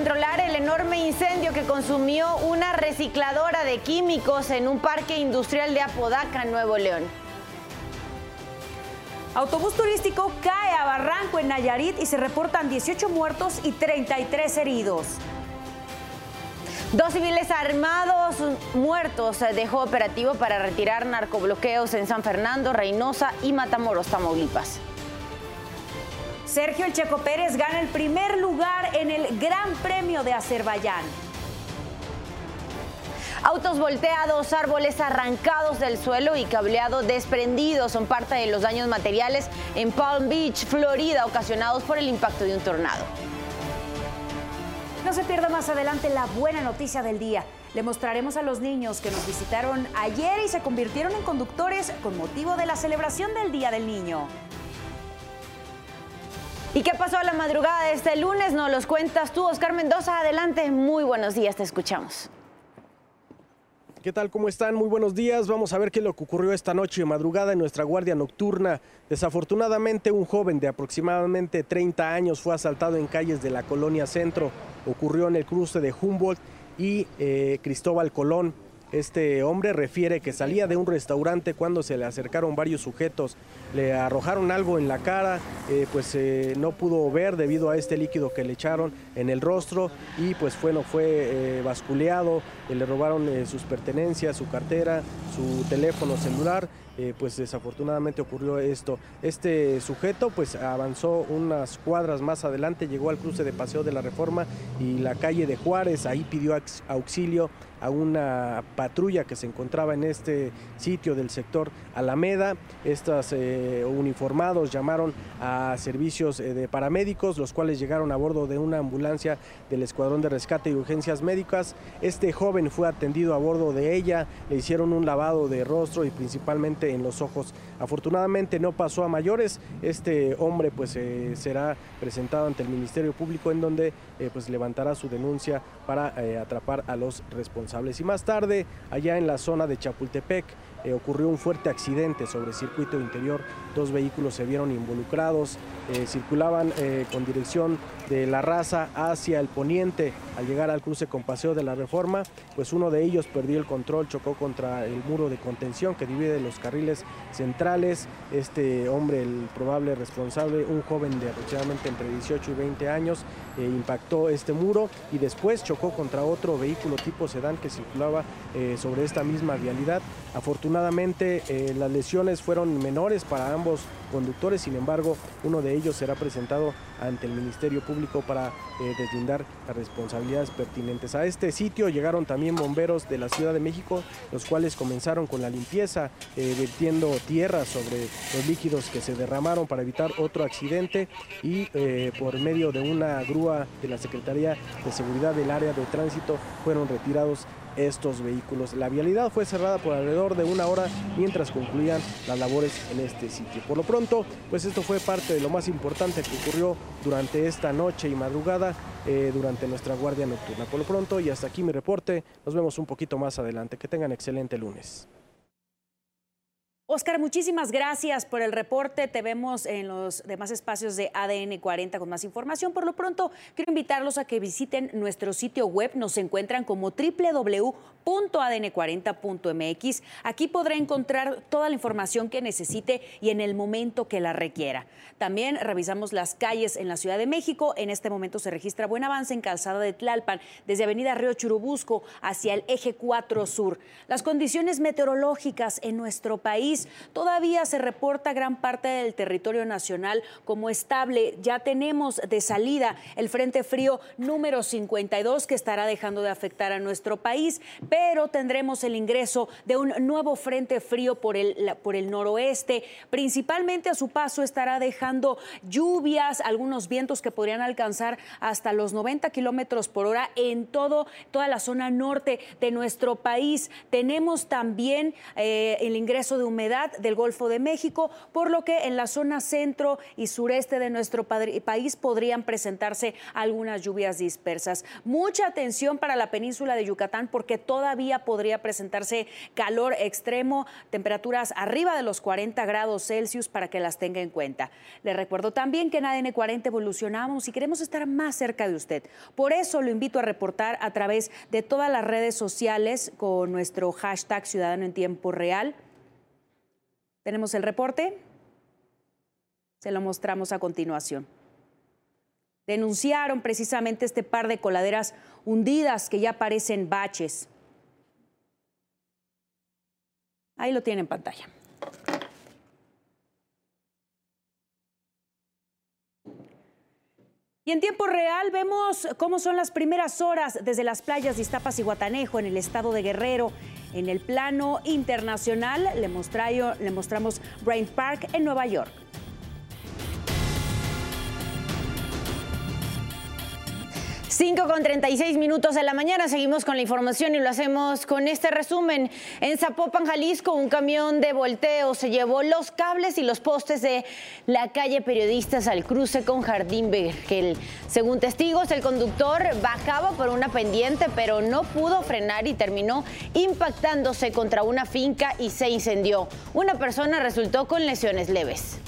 Controlar el enorme incendio que consumió una recicladora de químicos en un parque industrial de Apodaca, Nuevo León. Autobús turístico cae a Barranco en Nayarit y se reportan 18 muertos y 33 heridos. Dos civiles armados muertos dejó operativo para retirar narcobloqueos en San Fernando, Reynosa y Matamoros, Tamaulipas. Sergio El Checo Pérez gana el primer lugar en el Gran Premio de Azerbaiyán. Autos volteados, árboles arrancados del suelo y cableado desprendido son parte de los daños materiales en Palm Beach, Florida, ocasionados por el impacto de un tornado. No se pierda más adelante la buena noticia del día. Le mostraremos a los niños que nos visitaron ayer y se convirtieron en conductores con motivo de la celebración del Día del Niño. ¿Y qué pasó a la madrugada de este lunes? Nos los cuentas tú, Oscar Mendoza. Adelante, muy buenos días, te escuchamos. ¿Qué tal? ¿Cómo están? Muy buenos días. Vamos a ver qué es lo que ocurrió esta noche de madrugada en nuestra guardia nocturna. Desafortunadamente, un joven de aproximadamente 30 años fue asaltado en calles de la colonia Centro. Ocurrió en el cruce de Humboldt y eh, Cristóbal Colón. Este hombre refiere que salía de un restaurante cuando se le acercaron varios sujetos, le arrojaron algo en la cara, eh, pues eh, no pudo ver debido a este líquido que le echaron en el rostro y pues bueno, fue eh, basculeado, le robaron sus pertenencias, su cartera, su teléfono celular. Eh, pues desafortunadamente ocurrió esto. Este sujeto pues avanzó unas cuadras más adelante, llegó al cruce de Paseo de la Reforma y la calle de Juárez, ahí pidió auxilio a una patrulla que se encontraba en este sitio del sector Alameda. Estos eh, uniformados llamaron a servicios eh, de paramédicos, los cuales llegaron a bordo de una ambulancia del Escuadrón de Rescate y Urgencias Médicas. Este joven fue atendido a bordo de ella, le hicieron un lavado de rostro y principalmente en los ojos. Afortunadamente no pasó a mayores. Este hombre pues eh, será presentado ante el Ministerio Público en donde pues levantará su denuncia para atrapar a los responsables. Y más tarde, allá en la zona de Chapultepec, ocurrió un fuerte accidente sobre circuito interior. Dos vehículos se vieron involucrados, circulaban con dirección de la raza hacia el poniente. Al llegar al cruce con Paseo de la Reforma, pues uno de ellos perdió el control, chocó contra el muro de contención que divide los carriles centrales. Este hombre, el probable responsable, un joven de aproximadamente entre 18 y 20 años, eh, impactó este muro y después chocó contra otro vehículo tipo sedán que circulaba eh, sobre esta misma vialidad. Afortunadamente eh, las lesiones fueron menores para ambos conductores, sin embargo uno de ellos será presentado ante el Ministerio Público para eh, deslindar las responsabilidades pertinentes. A este sitio llegaron también bomberos de la Ciudad de México, los cuales comenzaron con la limpieza, eh, vertiendo tierra sobre los líquidos que se derramaron para evitar otro accidente y eh, por medio de una grúa de la Secretaría de Seguridad del Área de Tránsito fueron retirados estos vehículos. La vialidad fue cerrada por alrededor de una hora mientras concluían las labores en este sitio. Por lo pronto, pues esto fue parte de lo más importante que ocurrió durante esta noche y madrugada eh, durante nuestra guardia nocturna. Por lo pronto, y hasta aquí mi reporte, nos vemos un poquito más adelante. Que tengan excelente lunes. Oscar, muchísimas gracias por el reporte. Te vemos en los demás espacios de ADN 40 con más información. Por lo pronto, quiero invitarlos a que visiten nuestro sitio web. Nos encuentran como www.adn40.mx. Aquí podrá encontrar toda la información que necesite y en el momento que la requiera. También revisamos las calles en la Ciudad de México. En este momento se registra buen avance en Calzada de Tlalpan, desde Avenida Río Churubusco hacia el Eje 4 Sur. Las condiciones meteorológicas en nuestro país Todavía se reporta gran parte del territorio nacional como estable. Ya tenemos de salida el Frente Frío número 52 que estará dejando de afectar a nuestro país, pero tendremos el ingreso de un nuevo Frente Frío por el, por el noroeste. Principalmente a su paso estará dejando lluvias, algunos vientos que podrían alcanzar hasta los 90 kilómetros por hora en todo, toda la zona norte de nuestro país. Tenemos también eh, el ingreso de humedad del Golfo de México, por lo que en la zona centro y sureste de nuestro país podrían presentarse algunas lluvias dispersas. Mucha atención para la península de Yucatán porque todavía podría presentarse calor extremo, temperaturas arriba de los 40 grados Celsius para que las tenga en cuenta. Le recuerdo también que en ADN 40 evolucionamos y queremos estar más cerca de usted. Por eso lo invito a reportar a través de todas las redes sociales con nuestro hashtag Ciudadano en Tiempo Real. ¿Tenemos el reporte? Se lo mostramos a continuación. Denunciaron precisamente este par de coladeras hundidas que ya parecen baches. Ahí lo tiene en pantalla. Y en tiempo real vemos cómo son las primeras horas desde las playas de Iztapas y Guatanejo en el estado de Guerrero. En el plano internacional le, mostramos Brain Park en Nueva York. 5 con 36 minutos de la mañana, seguimos con la información y lo hacemos con este resumen. En Zapopan, Jalisco, un camión de volteo se llevó los cables y los postes de la calle Periodistas al cruce con Jardín Bergel. Según testigos, el conductor bajaba por una pendiente, pero no pudo frenar y terminó impactándose contra una finca y se incendió. Una persona resultó con lesiones leves.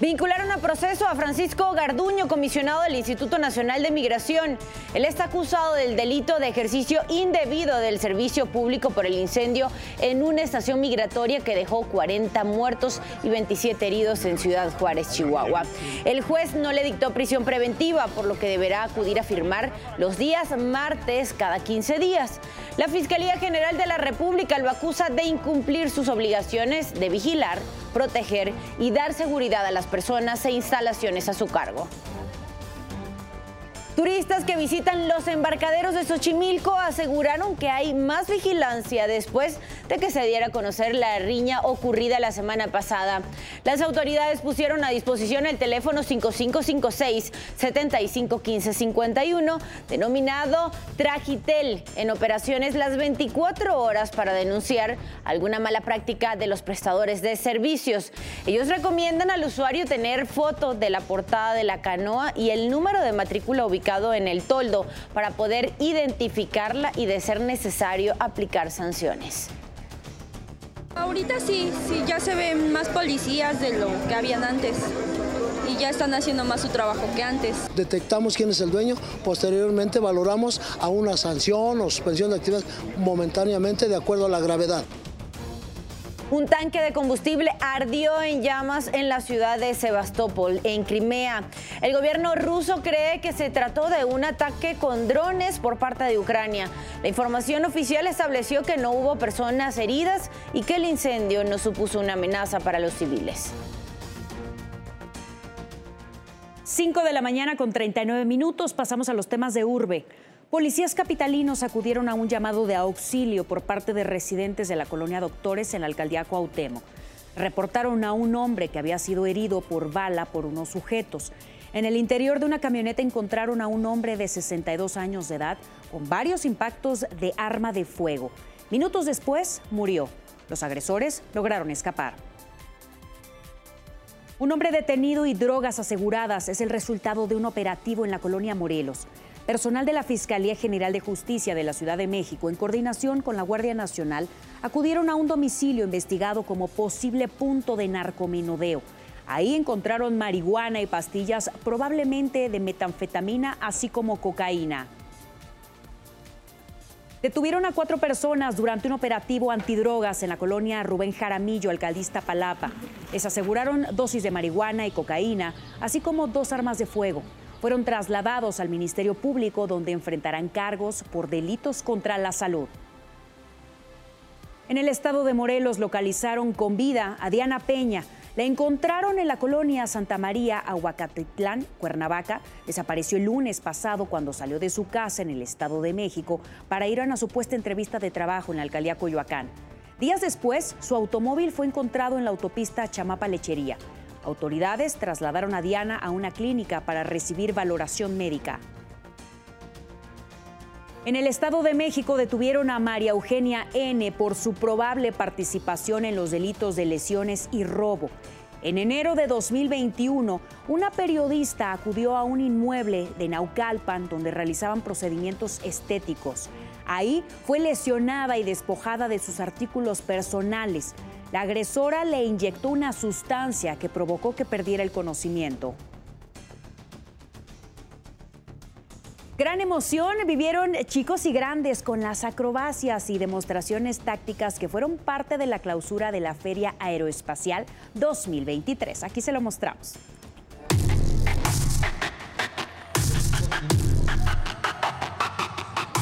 Vincularon a proceso a Francisco Garduño, comisionado del Instituto Nacional de Migración. Él está acusado del delito de ejercicio indebido del servicio público por el incendio en una estación migratoria que dejó 40 muertos y 27 heridos en Ciudad Juárez, Chihuahua. El juez no le dictó prisión preventiva, por lo que deberá acudir a firmar los días martes cada 15 días. La Fiscalía General de la República lo acusa de incumplir sus obligaciones de vigilar, proteger y dar seguridad a las personas e instalaciones a su cargo. Turistas que visitan los embarcaderos de Xochimilco aseguraron que hay más vigilancia después de que se diera a conocer la riña ocurrida la semana pasada. Las autoridades pusieron a disposición el teléfono 5556-751551, denominado Tragitel, en operaciones las 24 horas para denunciar alguna mala práctica de los prestadores de servicios. Ellos recomiendan al usuario tener foto de la portada de la canoa y el número de matrícula ubicado en el toldo para poder identificarla y de ser necesario aplicar sanciones. Ahorita sí, sí, ya se ven más policías de lo que habían antes y ya están haciendo más su trabajo que antes. Detectamos quién es el dueño, posteriormente valoramos a una sanción o suspensión de actividades momentáneamente de acuerdo a la gravedad. Un tanque de combustible ardió en llamas en la ciudad de Sebastopol, en Crimea. El gobierno ruso cree que se trató de un ataque con drones por parte de Ucrania. La información oficial estableció que no hubo personas heridas y que el incendio no supuso una amenaza para los civiles. 5 de la mañana con 39 minutos pasamos a los temas de urbe. Policías capitalinos acudieron a un llamado de auxilio por parte de residentes de la colonia Doctores en la alcaldía Cuauhtémoc. Reportaron a un hombre que había sido herido por bala por unos sujetos. En el interior de una camioneta encontraron a un hombre de 62 años de edad con varios impactos de arma de fuego. Minutos después murió. Los agresores lograron escapar. Un hombre detenido y drogas aseguradas es el resultado de un operativo en la colonia Morelos. Personal de la Fiscalía General de Justicia de la Ciudad de México, en coordinación con la Guardia Nacional, acudieron a un domicilio investigado como posible punto de narcomenudeo. Ahí encontraron marihuana y pastillas probablemente de metanfetamina, así como cocaína. Detuvieron a cuatro personas durante un operativo antidrogas en la colonia Rubén Jaramillo, alcaldista Palapa. Les aseguraron dosis de marihuana y cocaína, así como dos armas de fuego fueron trasladados al Ministerio Público donde enfrentarán cargos por delitos contra la salud. En el estado de Morelos localizaron con vida a Diana Peña. La encontraron en la colonia Santa María, Aguacatitlán, Cuernavaca. Desapareció el lunes pasado cuando salió de su casa en el Estado de México para ir a una supuesta entrevista de trabajo en la alcaldía Coyoacán. Días después, su automóvil fue encontrado en la autopista Chamapa Lechería. Autoridades trasladaron a Diana a una clínica para recibir valoración médica. En el Estado de México detuvieron a María Eugenia N por su probable participación en los delitos de lesiones y robo. En enero de 2021, una periodista acudió a un inmueble de Naucalpan donde realizaban procedimientos estéticos. Ahí fue lesionada y despojada de sus artículos personales. La agresora le inyectó una sustancia que provocó que perdiera el conocimiento. Gran emoción vivieron chicos y grandes con las acrobacias y demostraciones tácticas que fueron parte de la clausura de la Feria Aeroespacial 2023. Aquí se lo mostramos.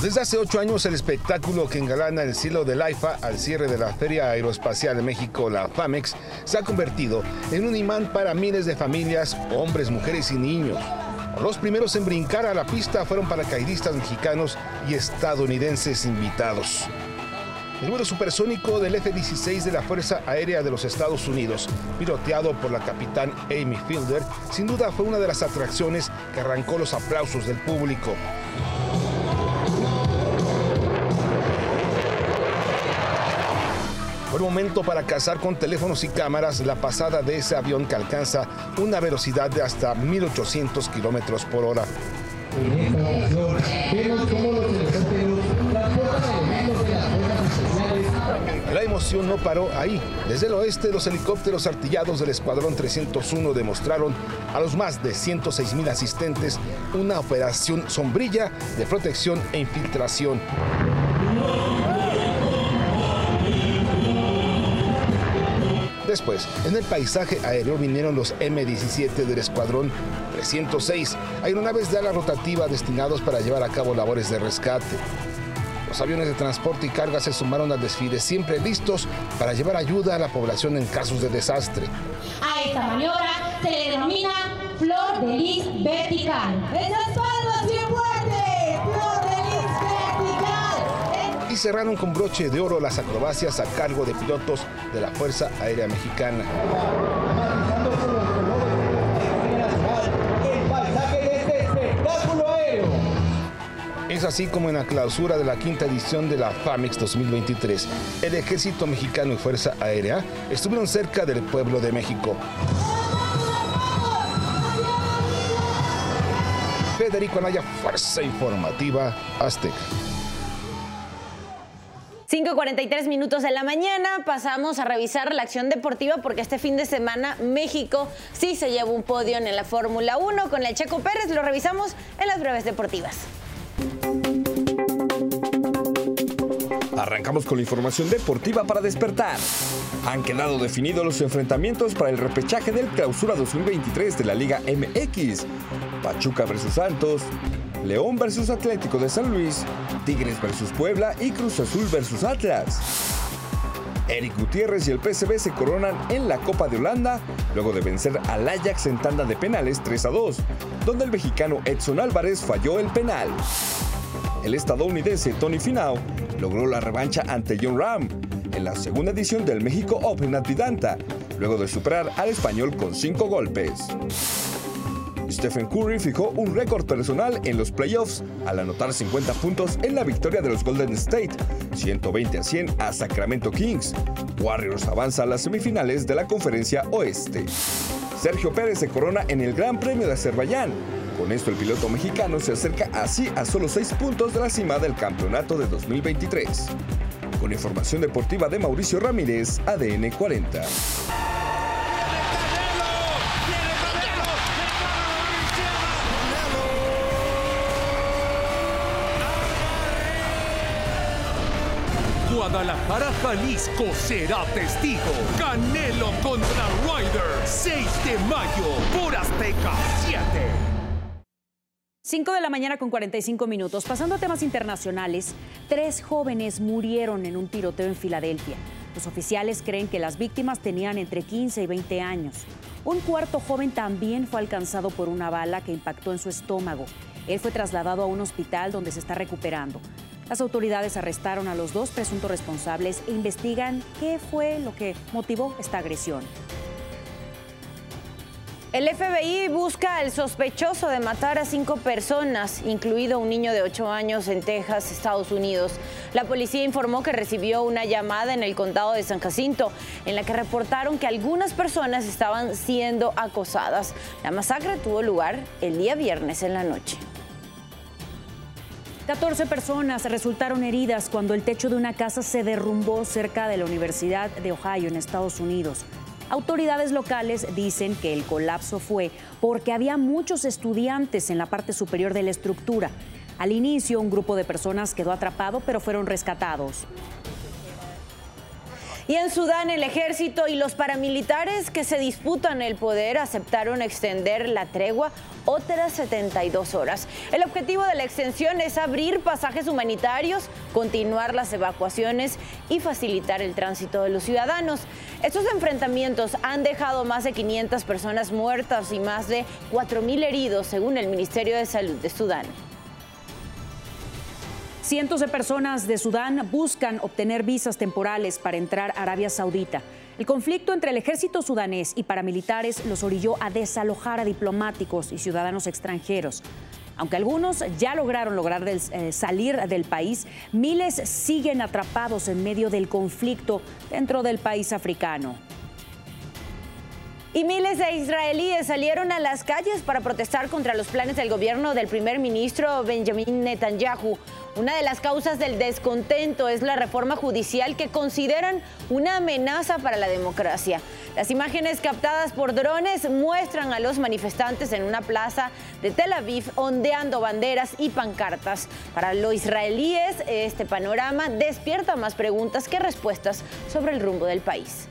Desde hace ocho años, el espectáculo que engalana el cielo del AIFA al cierre de la Feria Aeroespacial de México, la FAMEX, se ha convertido en un imán para miles de familias, hombres, mujeres y niños. Los primeros en brincar a la pista fueron paracaidistas mexicanos y estadounidenses invitados. El vuelo supersónico del F-16 de la Fuerza Aérea de los Estados Unidos, piloteado por la capitán Amy Fielder, sin duda fue una de las atracciones que arrancó los aplausos del público. Momento para cazar con teléfonos y cámaras la pasada de ese avión que alcanza una velocidad de hasta 1800 kilómetros por hora. La emoción no paró ahí. Desde el oeste, los helicópteros artillados del Escuadrón 301 demostraron a los más de 106 mil asistentes una operación sombrilla de protección e infiltración. Después, en el paisaje aéreo vinieron los M-17 del Escuadrón 306, aeronaves de ala rotativa destinados para llevar a cabo labores de rescate. Los aviones de transporte y carga se sumaron al desfile, siempre listos para llevar ayuda a la población en casos de desastre. A esta maniobra se le denomina flor de lis vertical. ¡Esas palmas bien fuertes! ¡Flor de lis vertical! y cerraron con broche de oro las acrobacias a cargo de pilotos de la Fuerza Aérea Mexicana. Es así como en la clausura de la quinta edición de la FAMEX 2023, el Ejército Mexicano y Fuerza Aérea estuvieron cerca del pueblo de México. Federico Anaya, Fuerza Informativa Azteca. 5.43 minutos de la mañana, pasamos a revisar la acción deportiva porque este fin de semana México sí se llevó un podio en la Fórmula 1 con el Checo Pérez, lo revisamos en las breves deportivas. Arrancamos con la información deportiva para despertar. Han quedado definidos los enfrentamientos para el repechaje del Clausura 2023 de la Liga MX. Pachuca versus Santos, León versus Atlético de San Luis, Tigres versus Puebla y Cruz Azul versus Atlas. Eric Gutiérrez y el PSV se coronan en la Copa de Holanda luego de vencer al Ajax en tanda de penales 3 a 2, donde el mexicano Edson Álvarez falló el penal. El estadounidense Tony Finau logró la revancha ante John Ram en la segunda edición del México Open Atlanta, luego de superar al español con cinco golpes. Stephen Curry fijó un récord personal en los playoffs al anotar 50 puntos en la victoria de los Golden State, 120 a 100 a Sacramento Kings. Warriors avanza a las semifinales de la Conferencia Oeste. Sergio Pérez se corona en el Gran Premio de Azerbaiyán. Con esto el piloto mexicano se acerca así a solo 6 puntos de la cima del campeonato de 2023. Con información deportiva de Mauricio Ramírez, ADN 40. Guadalajara, Jalisco será testigo. Canelo contra Ryder, 6 de mayo, por Azteca 7. 5 de la mañana con 45 minutos. Pasando a temas internacionales, tres jóvenes murieron en un tiroteo en Filadelfia. Los oficiales creen que las víctimas tenían entre 15 y 20 años. Un cuarto joven también fue alcanzado por una bala que impactó en su estómago. Él fue trasladado a un hospital donde se está recuperando. Las autoridades arrestaron a los dos presuntos responsables e investigan qué fue lo que motivó esta agresión. El FBI busca al sospechoso de matar a cinco personas, incluido un niño de ocho años en Texas, Estados Unidos. La policía informó que recibió una llamada en el condado de San Jacinto, en la que reportaron que algunas personas estaban siendo acosadas. La masacre tuvo lugar el día viernes en la noche. 14 personas resultaron heridas cuando el techo de una casa se derrumbó cerca de la Universidad de Ohio en Estados Unidos. Autoridades locales dicen que el colapso fue porque había muchos estudiantes en la parte superior de la estructura. Al inicio, un grupo de personas quedó atrapado, pero fueron rescatados. Y en Sudán el ejército y los paramilitares que se disputan el poder aceptaron extender la tregua otras 72 horas. El objetivo de la extensión es abrir pasajes humanitarios, continuar las evacuaciones y facilitar el tránsito de los ciudadanos. Estos enfrentamientos han dejado más de 500 personas muertas y más de 4.000 heridos, según el Ministerio de Salud de Sudán. Cientos de personas de Sudán buscan obtener visas temporales para entrar a Arabia Saudita. El conflicto entre el ejército sudanés y paramilitares los orilló a desalojar a diplomáticos y ciudadanos extranjeros. Aunque algunos ya lograron lograr eh, salir del país, miles siguen atrapados en medio del conflicto dentro del país africano. Y miles de israelíes salieron a las calles para protestar contra los planes del gobierno del primer ministro Benjamin Netanyahu. Una de las causas del descontento es la reforma judicial que consideran una amenaza para la democracia. Las imágenes captadas por drones muestran a los manifestantes en una plaza de Tel Aviv ondeando banderas y pancartas. Para los israelíes, este panorama despierta más preguntas que respuestas sobre el rumbo del país.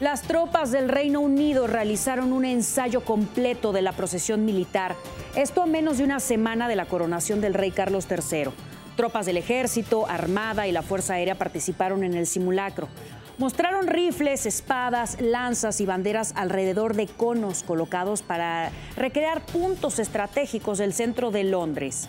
Las tropas del Reino Unido realizaron un ensayo completo de la procesión militar, esto a menos de una semana de la coronación del rey Carlos III. Tropas del ejército, armada y la Fuerza Aérea participaron en el simulacro. Mostraron rifles, espadas, lanzas y banderas alrededor de conos colocados para recrear puntos estratégicos del centro de Londres.